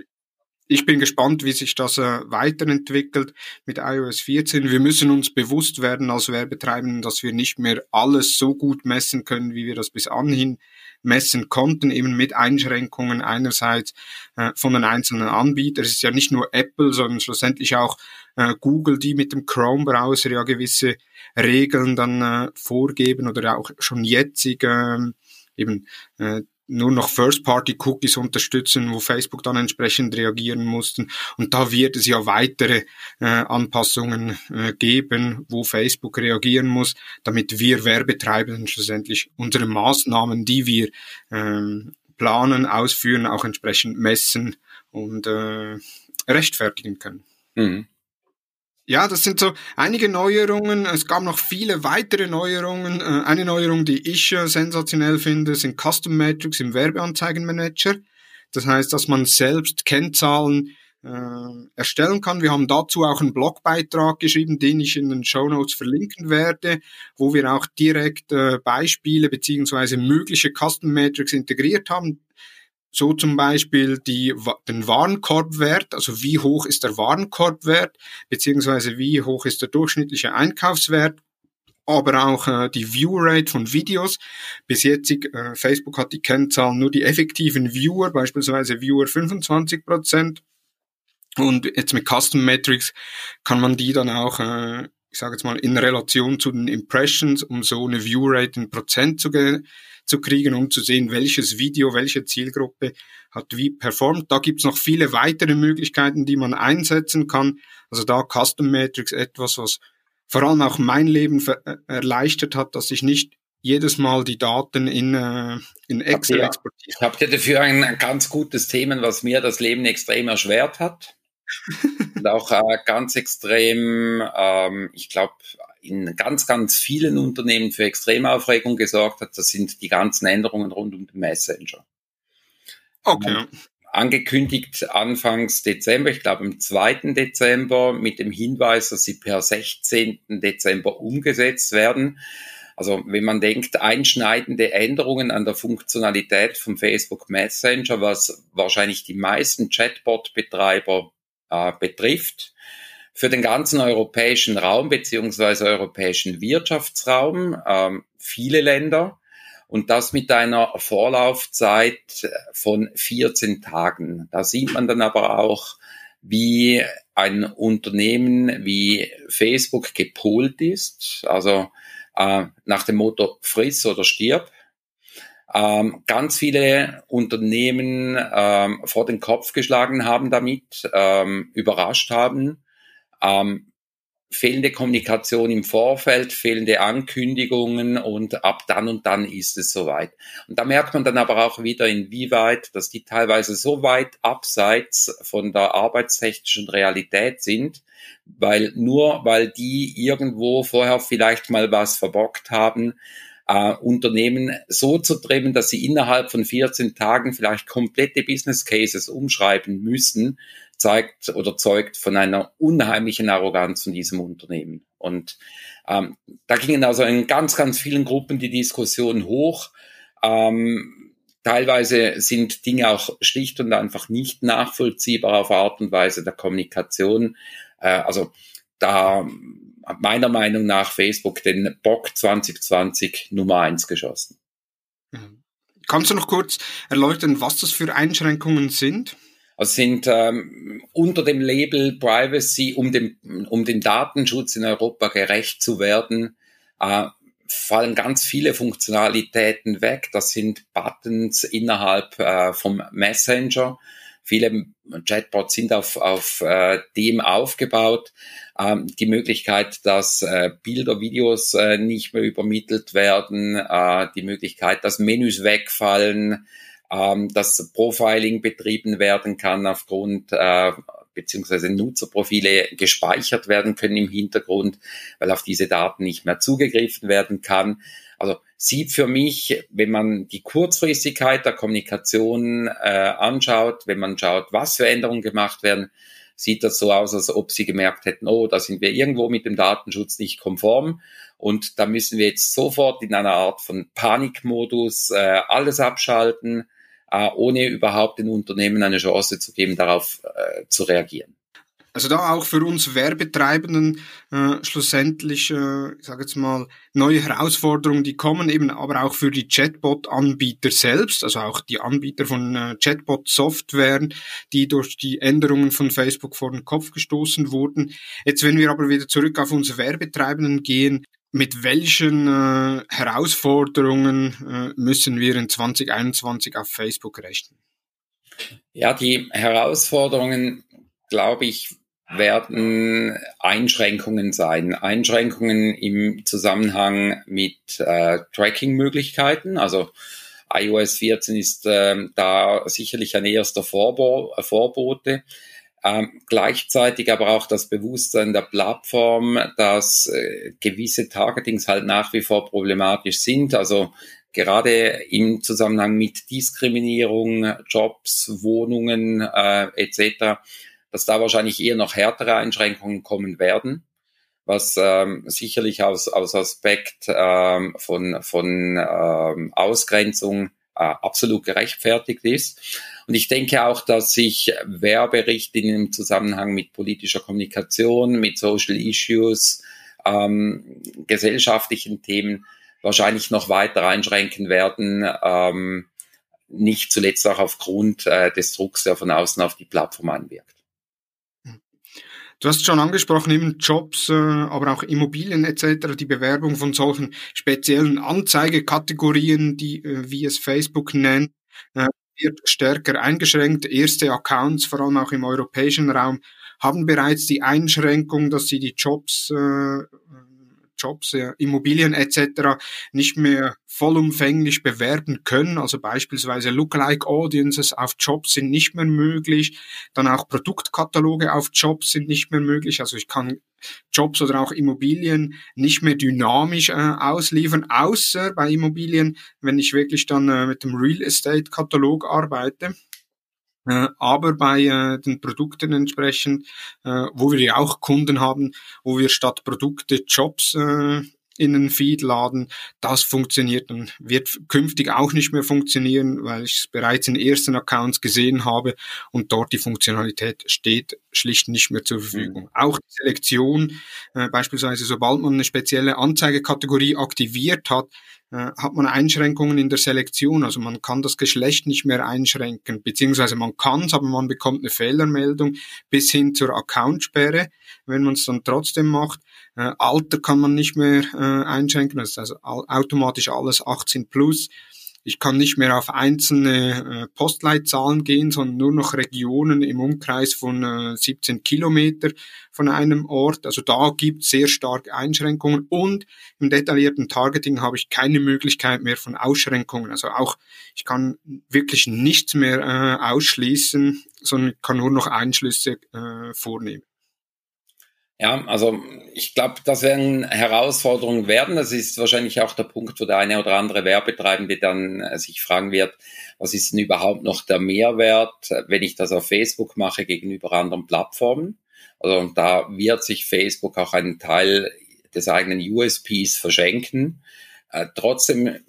ich bin gespannt, wie sich das äh, weiterentwickelt mit iOS 14. Wir müssen uns bewusst werden als Werbetreibenden, dass wir nicht mehr alles so gut messen können, wie wir das bis anhin messen konnten, eben mit Einschränkungen einerseits äh, von den einzelnen Anbietern. Es ist ja nicht nur Apple, sondern schlussendlich auch äh, Google, die mit dem Chrome-Browser ja gewisse Regeln dann äh, vorgeben oder auch schon jetzig äh, eben äh, nur noch First-Party-Cookies unterstützen, wo Facebook dann entsprechend reagieren mussten. Und da wird es ja weitere äh, Anpassungen äh, geben, wo Facebook reagieren muss, damit wir Werbetreibenden schlussendlich unsere Maßnahmen, die wir ähm, planen, ausführen, auch entsprechend messen und äh, rechtfertigen können. Mhm. Ja, das sind so einige Neuerungen. Es gab noch viele weitere Neuerungen. Äh, eine Neuerung, die ich äh, sensationell finde, sind Custom Metrics im Werbeanzeigenmanager. Das heißt, dass man selbst Kennzahlen äh, erstellen kann. Wir haben dazu auch einen Blogbeitrag geschrieben, den ich in den Show Notes verlinken werde, wo wir auch direkt äh, Beispiele beziehungsweise mögliche Custom Metrics integriert haben. So zum Beispiel die, den Warenkorbwert, also wie hoch ist der Warenkorbwert, beziehungsweise wie hoch ist der durchschnittliche Einkaufswert, aber auch äh, die View-Rate von Videos. Bis jetzt, äh, Facebook hat die Kennzahlen nur die effektiven Viewer, beispielsweise Viewer 25 Prozent. Und jetzt mit Custom Metrics kann man die dann auch, äh, ich sage jetzt mal, in Relation zu den Impressions, um so eine View-Rate in Prozent zu zu kriegen, um zu sehen, welches Video, welche Zielgruppe hat wie performt. Da gibt's noch viele weitere Möglichkeiten, die man einsetzen kann. Also da Custom Matrix etwas, was vor allem auch mein Leben äh, erleichtert hat, dass ich nicht jedes Mal die Daten in, äh, in Excel exportiere. Habt ihr dafür ein ganz gutes Thema, was mir das Leben extrem erschwert hat? Und auch äh, ganz extrem, ähm, ich glaube, in ganz, ganz vielen Unternehmen für Extremaufregung gesorgt hat, das sind die ganzen Änderungen rund um den Messenger. Okay. Angekündigt anfangs Dezember, ich glaube am 2. Dezember, mit dem Hinweis, dass sie per 16. Dezember umgesetzt werden. Also wenn man denkt, einschneidende Änderungen an der Funktionalität vom Facebook Messenger, was wahrscheinlich die meisten Chatbot-Betreiber äh, betrifft, für den ganzen europäischen Raum beziehungsweise europäischen Wirtschaftsraum, ähm, viele Länder und das mit einer Vorlaufzeit von 14 Tagen. Da sieht man dann aber auch, wie ein Unternehmen wie Facebook gepolt ist, also äh, nach dem Motto friss oder stirb. Ähm, ganz viele Unternehmen ähm, vor den Kopf geschlagen haben damit, ähm, überrascht haben ähm, fehlende Kommunikation im Vorfeld, fehlende Ankündigungen und ab dann und dann ist es soweit. Und da merkt man dann aber auch wieder, inwieweit, dass die teilweise so weit abseits von der arbeitstechnischen Realität sind, weil nur weil die irgendwo vorher vielleicht mal was verbockt haben, äh, Unternehmen so zu trimmen, dass sie innerhalb von 14 Tagen vielleicht komplette Business Cases umschreiben müssen, zeigt oder zeugt von einer unheimlichen Arroganz von diesem Unternehmen. Und ähm, da gingen also in ganz, ganz vielen Gruppen die Diskussion hoch. Ähm, teilweise sind Dinge auch schlicht und einfach nicht nachvollziehbar auf Art und Weise der Kommunikation. Äh, also da meiner Meinung nach Facebook den Bock 2020 Nummer eins geschossen. Kannst du noch kurz erläutern, was das für Einschränkungen sind? Also sind ähm, unter dem Label Privacy, um dem, um dem Datenschutz in Europa gerecht zu werden, äh, fallen ganz viele Funktionalitäten weg. Das sind Buttons innerhalb äh, vom Messenger. Viele Chatbots sind auf, auf äh, dem aufgebaut. Ähm, die Möglichkeit, dass äh, Bilder, Videos äh, nicht mehr übermittelt werden, äh, die Möglichkeit, dass Menüs wegfallen, ähm, dass Profiling betrieben werden kann aufgrund äh, beziehungsweise Nutzerprofile gespeichert werden können im Hintergrund, weil auf diese Daten nicht mehr zugegriffen werden kann. Also sieht für mich, wenn man die Kurzfristigkeit der Kommunikation äh, anschaut, wenn man schaut, was für Änderungen gemacht werden, sieht das so aus, als ob sie gemerkt hätten, oh, da sind wir irgendwo mit dem Datenschutz nicht konform und da müssen wir jetzt sofort in einer Art von Panikmodus äh, alles abschalten, äh, ohne überhaupt den Unternehmen eine Chance zu geben, darauf äh, zu reagieren. Also da auch für uns Werbetreibenden äh, schlussendlich, äh, ich sage jetzt mal, neue Herausforderungen, die kommen eben, aber auch für die Chatbot-Anbieter selbst, also auch die Anbieter von äh, Chatbot-Softwaren, die durch die Änderungen von Facebook vor den Kopf gestoßen wurden. Jetzt, wenn wir aber wieder zurück auf uns Werbetreibenden gehen, mit welchen äh, Herausforderungen äh, müssen wir in 2021 auf Facebook rechnen? Ja, die Herausforderungen, glaube ich, werden Einschränkungen sein. Einschränkungen im Zusammenhang mit äh, Tracking-Möglichkeiten. Also iOS 14 ist äh, da sicherlich ein erster Vorbo Vorbote. Ähm, gleichzeitig aber auch das Bewusstsein der Plattform, dass äh, gewisse Targetings halt nach wie vor problematisch sind. Also gerade im Zusammenhang mit Diskriminierung, Jobs, Wohnungen äh, etc dass da wahrscheinlich eher noch härtere Einschränkungen kommen werden, was ähm, sicherlich aus, aus Aspekt ähm, von, von ähm, Ausgrenzung äh, absolut gerechtfertigt ist. Und ich denke auch, dass sich Werberichtlinien im Zusammenhang mit politischer Kommunikation, mit Social Issues, ähm, gesellschaftlichen Themen wahrscheinlich noch weiter einschränken werden, ähm, nicht zuletzt auch aufgrund äh, des Drucks, der von außen auf die Plattform einwirkt. Du hast schon angesprochen, eben Jobs, äh, aber auch Immobilien etc., die Bewerbung von solchen speziellen Anzeigekategorien, die, äh, wie es Facebook nennt, äh, wird stärker eingeschränkt. Erste Accounts, vor allem auch im europäischen Raum, haben bereits die Einschränkung, dass sie die Jobs Jobs, Immobilien etc. nicht mehr vollumfänglich bewerben können. Also beispielsweise Lookalike Audiences auf Jobs sind nicht mehr möglich. Dann auch Produktkataloge auf Jobs sind nicht mehr möglich. Also ich kann Jobs oder auch Immobilien nicht mehr dynamisch äh, ausliefern, außer bei Immobilien, wenn ich wirklich dann äh, mit dem Real Estate Katalog arbeite. Äh, aber bei äh, den Produkten entsprechend, äh, wo wir ja auch Kunden haben, wo wir statt Produkte Jobs äh, in den Feed laden, das funktioniert und wird künftig auch nicht mehr funktionieren, weil ich es bereits in ersten Accounts gesehen habe und dort die Funktionalität steht schlicht nicht mehr zur Verfügung. Mhm. Auch die Selektion, äh, beispielsweise sobald man eine spezielle Anzeigekategorie aktiviert hat, äh, hat man Einschränkungen in der Selektion. Also man kann das Geschlecht nicht mehr einschränken, beziehungsweise man kann es, aber man bekommt eine Fehlermeldung bis hin zur Accountsperre, wenn man es dann trotzdem macht. Äh, Alter kann man nicht mehr äh, einschränken, das ist also automatisch alles 18 plus. Ich kann nicht mehr auf einzelne äh, Postleitzahlen gehen, sondern nur noch Regionen im Umkreis von äh, 17 Kilometer von einem Ort. Also da gibt es sehr starke Einschränkungen und im detaillierten Targeting habe ich keine Möglichkeit mehr von Ausschränkungen. Also auch ich kann wirklich nichts mehr äh, ausschließen, sondern kann nur noch Einschlüsse äh, vornehmen. Ja, also ich glaube, das werden Herausforderungen werden. Das ist wahrscheinlich auch der Punkt, wo der eine oder andere Werbetreibende dann äh, sich fragen wird, was ist denn überhaupt noch der Mehrwert, wenn ich das auf Facebook mache gegenüber anderen Plattformen? Also da wird sich Facebook auch einen Teil des eigenen USPs verschenken. Äh, trotzdem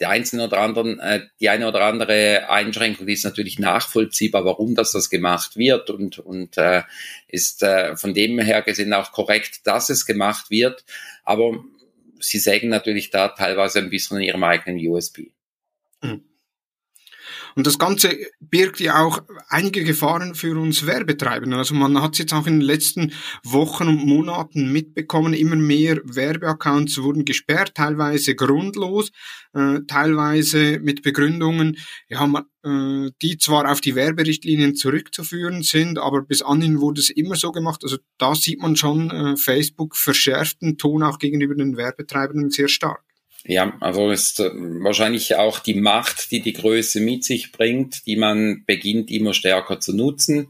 der einzelne oder anderen, äh, die eine oder andere Einschränkung ist natürlich nachvollziehbar, warum das das gemacht wird und, und äh, ist äh, von dem her gesehen auch korrekt, dass es gemacht wird. Aber sie sägen natürlich da teilweise ein bisschen an ihrem eigenen USB. Mhm. Und das Ganze birgt ja auch einige Gefahren für uns Werbetreibende. Also man hat es jetzt auch in den letzten Wochen und Monaten mitbekommen, immer mehr Werbeaccounts wurden gesperrt, teilweise grundlos, äh, teilweise mit Begründungen, ja, man, äh, die zwar auf die Werberichtlinien zurückzuführen sind, aber bis anhin wurde es immer so gemacht. Also da sieht man schon äh, Facebook verschärften Ton auch gegenüber den Werbetreibenden sehr stark. Ja, also ist äh, wahrscheinlich auch die Macht, die die Größe mit sich bringt, die man beginnt immer stärker zu nutzen.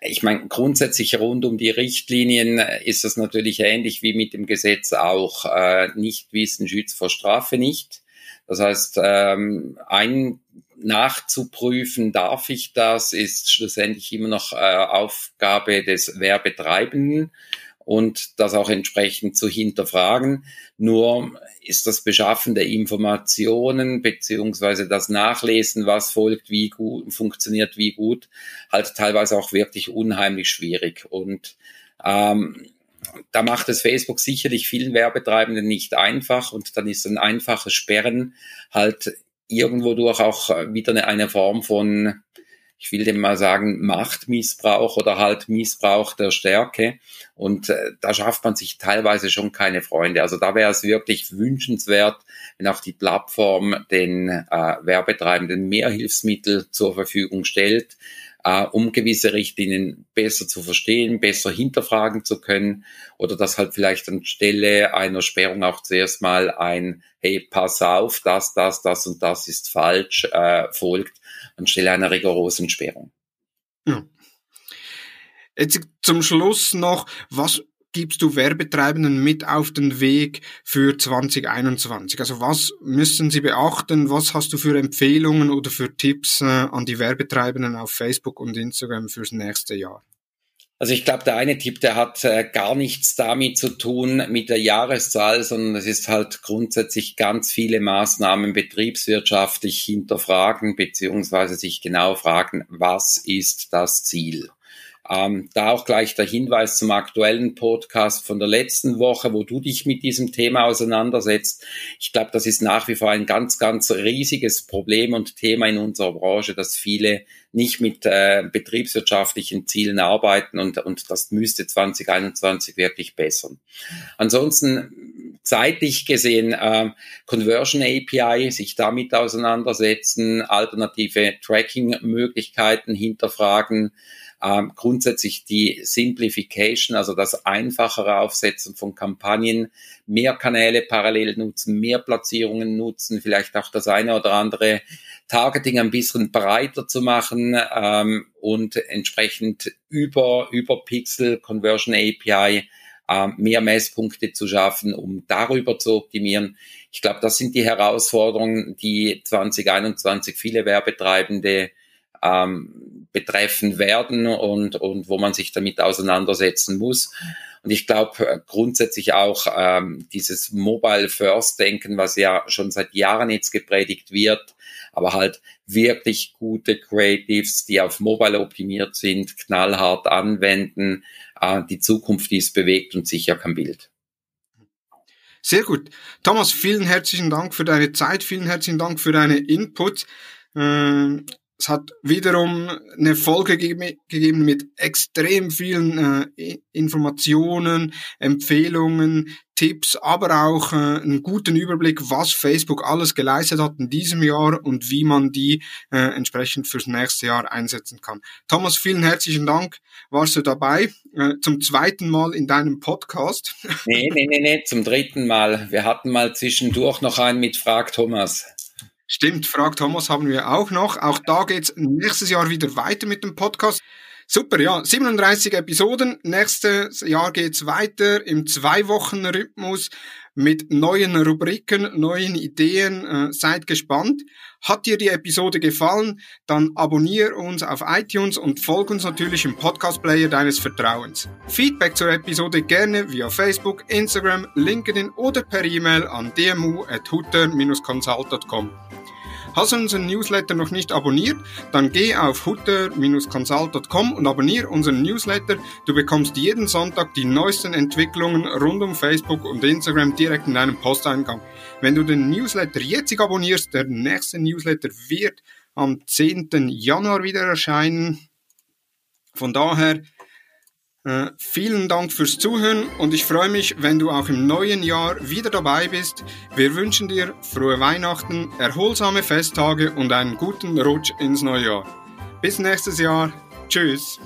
Ich meine, grundsätzlich rund um die Richtlinien ist es natürlich ähnlich wie mit dem Gesetz auch. Äh, nicht wissen schützt vor Strafe nicht. Das heißt, ähm, ein nachzuprüfen, darf ich das, ist schlussendlich immer noch äh, Aufgabe des Werbetreibenden und das auch entsprechend zu hinterfragen. Nur ist das Beschaffen der Informationen beziehungsweise das Nachlesen, was folgt, wie gut, funktioniert wie gut, halt teilweise auch wirklich unheimlich schwierig. Und ähm, da macht es Facebook sicherlich vielen Werbetreibenden nicht einfach und dann ist ein einfaches Sperren halt irgendwo durch auch wieder eine, eine Form von ich will dem mal sagen, Machtmissbrauch oder halt Missbrauch der Stärke. Und äh, da schafft man sich teilweise schon keine Freunde. Also da wäre es wirklich wünschenswert, wenn auch die Plattform den äh, Werbetreibenden mehr Hilfsmittel zur Verfügung stellt, äh, um gewisse Richtlinien besser zu verstehen, besser hinterfragen zu können oder dass halt vielleicht anstelle einer Sperrung auch zuerst mal ein Hey, pass auf, das, das, das und das ist falsch äh, folgt, anstelle einer rigorosen Sperrung. Ja. Jetzt zum Schluss noch, was gibst du Werbetreibenden mit auf den Weg für 2021? Also was müssen sie beachten? Was hast du für Empfehlungen oder für Tipps äh, an die Werbetreibenden auf Facebook und Instagram fürs nächste Jahr? Also ich glaube, der eine Tipp, der hat äh, gar nichts damit zu tun mit der Jahreszahl, sondern es ist halt grundsätzlich ganz viele Maßnahmen betriebswirtschaftlich hinterfragen, beziehungsweise sich genau fragen, was ist das Ziel? Ähm, da auch gleich der Hinweis zum aktuellen Podcast von der letzten Woche, wo du dich mit diesem Thema auseinandersetzt. Ich glaube, das ist nach wie vor ein ganz, ganz riesiges Problem und Thema in unserer Branche, dass viele nicht mit äh, betriebswirtschaftlichen Zielen arbeiten und, und das müsste 2021 wirklich bessern. Ansonsten zeitlich gesehen äh, Conversion API, sich damit auseinandersetzen, alternative Tracking-Möglichkeiten hinterfragen, ähm, grundsätzlich die Simplification, also das einfachere Aufsetzen von Kampagnen, mehr Kanäle parallel nutzen, mehr Platzierungen nutzen, vielleicht auch das eine oder andere Targeting ein bisschen breiter zu machen ähm, und entsprechend über, über Pixel Conversion API äh, mehr Messpunkte zu schaffen, um darüber zu optimieren. Ich glaube, das sind die Herausforderungen, die 2021 viele Werbetreibende ähm, betreffen werden und, und wo man sich damit auseinandersetzen muss. Und ich glaube äh, grundsätzlich auch ähm, dieses Mobile First Denken, was ja schon seit Jahren jetzt gepredigt wird, aber halt wirklich gute Creatives, die auf Mobile optimiert sind, knallhart anwenden. Äh, die Zukunft ist bewegt und sicher kein Bild. Sehr gut. Thomas, vielen herzlichen Dank für deine Zeit, vielen herzlichen Dank für deine Input. Ähm, es hat wiederum eine Folge gegeben mit extrem vielen äh, Informationen, Empfehlungen, Tipps, aber auch äh, einen guten Überblick, was Facebook alles geleistet hat in diesem Jahr und wie man die äh, entsprechend fürs nächste Jahr einsetzen kann. Thomas, vielen herzlichen Dank. Warst du dabei? Äh, zum zweiten Mal in deinem Podcast? Nee, nee, nee, nee, zum dritten Mal. Wir hatten mal zwischendurch noch einen mit Frag Thomas. Stimmt, Frag Thomas haben wir auch noch. Auch da geht's nächstes Jahr wieder weiter mit dem Podcast. Super, ja, 37 Episoden. Nächstes Jahr geht's weiter im Zwei-Wochen-Rhythmus mit neuen Rubriken, neuen Ideen. Äh, seid gespannt. Hat dir die Episode gefallen? Dann abonniere uns auf iTunes und folge uns natürlich im Podcast-Player deines Vertrauens. Feedback zur Episode gerne via Facebook, Instagram, LinkedIn oder per E-Mail an dmu.hutter-consult.com. Hast du unseren Newsletter noch nicht abonniert? Dann geh auf hutter-consult.com und abonniere unseren Newsletter. Du bekommst jeden Sonntag die neuesten Entwicklungen rund um Facebook und Instagram direkt in deinem Posteingang. Wenn du den Newsletter jetzt abonnierst, der nächste Newsletter wird am 10. Januar wieder erscheinen. Von daher äh, vielen Dank fürs Zuhören und ich freue mich, wenn du auch im neuen Jahr wieder dabei bist. Wir wünschen dir frohe Weihnachten, erholsame Festtage und einen guten Rutsch ins neue Jahr. Bis nächstes Jahr. Tschüss.